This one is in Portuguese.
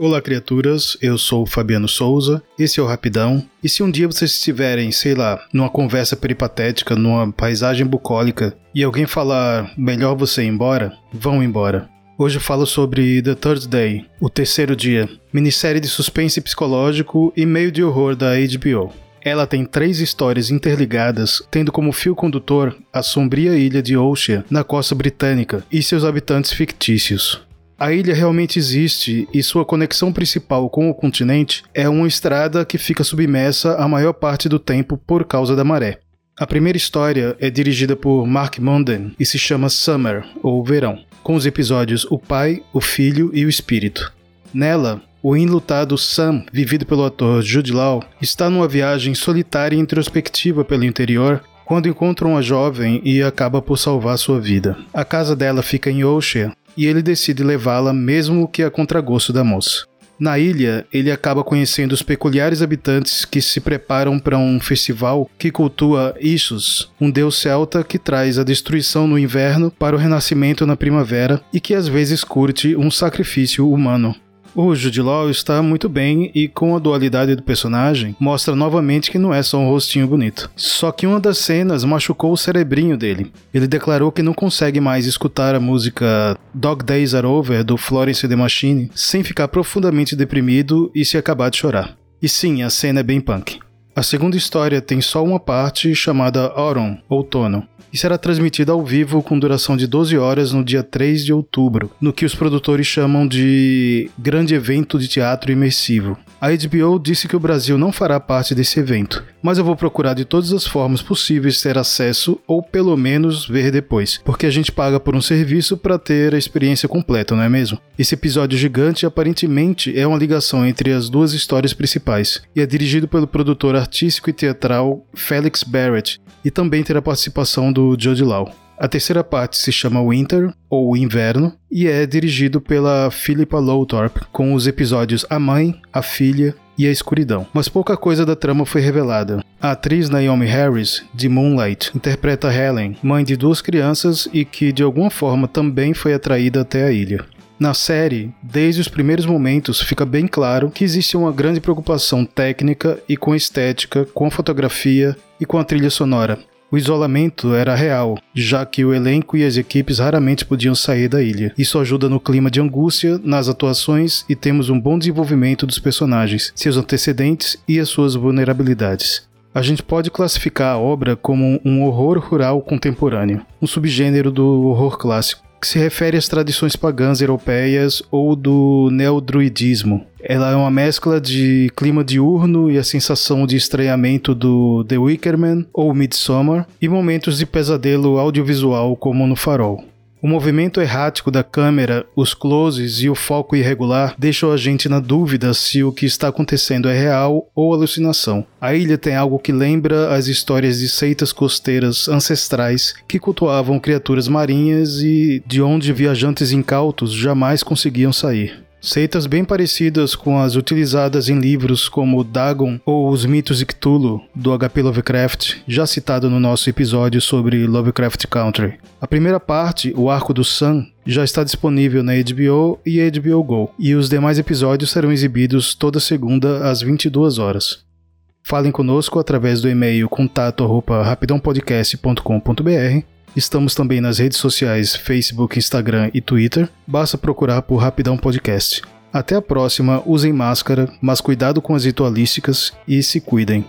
Olá, criaturas. Eu sou o Fabiano Souza. Esse é o Rapidão. E se um dia vocês estiverem, sei lá, numa conversa peripatética, numa paisagem bucólica, e alguém falar melhor você ir embora, vão embora. Hoje eu falo sobre The Third Day, o terceiro dia, minissérie de suspense psicológico e meio de horror da HBO. Ela tem três histórias interligadas, tendo como fio condutor a sombria ilha de Ocean, na costa britânica, e seus habitantes fictícios. A ilha realmente existe e sua conexão principal com o continente é uma estrada que fica submersa a maior parte do tempo por causa da maré. A primeira história é dirigida por Mark Munden e se chama Summer, ou Verão, com os episódios O Pai, o Filho e o Espírito. Nela, o enlutado Sam, vivido pelo ator Jude Law, está numa viagem solitária e introspectiva pelo interior quando encontra uma jovem e acaba por salvar sua vida. A casa dela fica em Oshia, e ele decide levá-la mesmo que a contragosto da moça. Na ilha, ele acaba conhecendo os peculiares habitantes que se preparam para um festival que cultua Ixos, um deus celta que traz a destruição no inverno para o renascimento na primavera e que às vezes curte um sacrifício humano. O Jude Law está muito bem e com a dualidade do personagem mostra novamente que não é só um rostinho bonito. Só que uma das cenas machucou o cerebrinho dele. Ele declarou que não consegue mais escutar a música Dog Days Are Over do Florence the Machine sem ficar profundamente deprimido e se acabar de chorar. E sim, a cena é bem punk. A segunda história tem só uma parte chamada Autumn, Outono, e será transmitida ao vivo com duração de 12 horas no dia 3 de outubro, no que os produtores chamam de Grande Evento de Teatro Imersivo. A HBO disse que o Brasil não fará parte desse evento, mas eu vou procurar de todas as formas possíveis ter acesso ou pelo menos ver depois, porque a gente paga por um serviço para ter a experiência completa, não é mesmo? Esse episódio gigante aparentemente é uma ligação entre as duas histórias principais e é dirigido pelo produtor artístico e teatral Felix Barrett e também terá participação do Jodie Law. A terceira parte se chama Winter, ou Inverno, e é dirigido pela Philippa Lowthorpe, com os episódios A Mãe, A Filha e A Escuridão. Mas pouca coisa da trama foi revelada. A atriz Naomi Harris, de Moonlight, interpreta Helen, mãe de duas crianças e que de alguma forma também foi atraída até a ilha. Na série, desde os primeiros momentos, fica bem claro que existe uma grande preocupação técnica e com estética, com fotografia e com a trilha sonora. O isolamento era real, já que o elenco e as equipes raramente podiam sair da ilha. Isso ajuda no clima de angústia, nas atuações e temos um bom desenvolvimento dos personagens, seus antecedentes e as suas vulnerabilidades. A gente pode classificar a obra como um horror rural contemporâneo, um subgênero do horror clássico que se refere às tradições pagãs europeias ou do neodruidismo. Ela é uma mescla de clima diurno e a sensação de estranhamento do The Wicker Man ou Midsommar e momentos de pesadelo audiovisual como no Farol. O movimento errático da câmera, os closes e o foco irregular deixam a gente na dúvida se o que está acontecendo é real ou alucinação. A ilha tem algo que lembra as histórias de seitas costeiras ancestrais que cultuavam criaturas marinhas e de onde viajantes incautos jamais conseguiam sair. Seitas bem parecidas com as utilizadas em livros como Dagon ou Os Mitos de Cthulhu, do H.P. Lovecraft, já citado no nosso episódio sobre Lovecraft Country. A primeira parte, O Arco do Sun, já está disponível na HBO e HBO Go, e os demais episódios serão exibidos toda segunda às 22 horas. Falem conosco através do e-mail contato@rapidãopodcast.com.br Estamos também nas redes sociais Facebook, Instagram e Twitter. Basta procurar por Rapidão Podcast. Até a próxima, usem máscara, mas cuidado com as ritualísticas e se cuidem.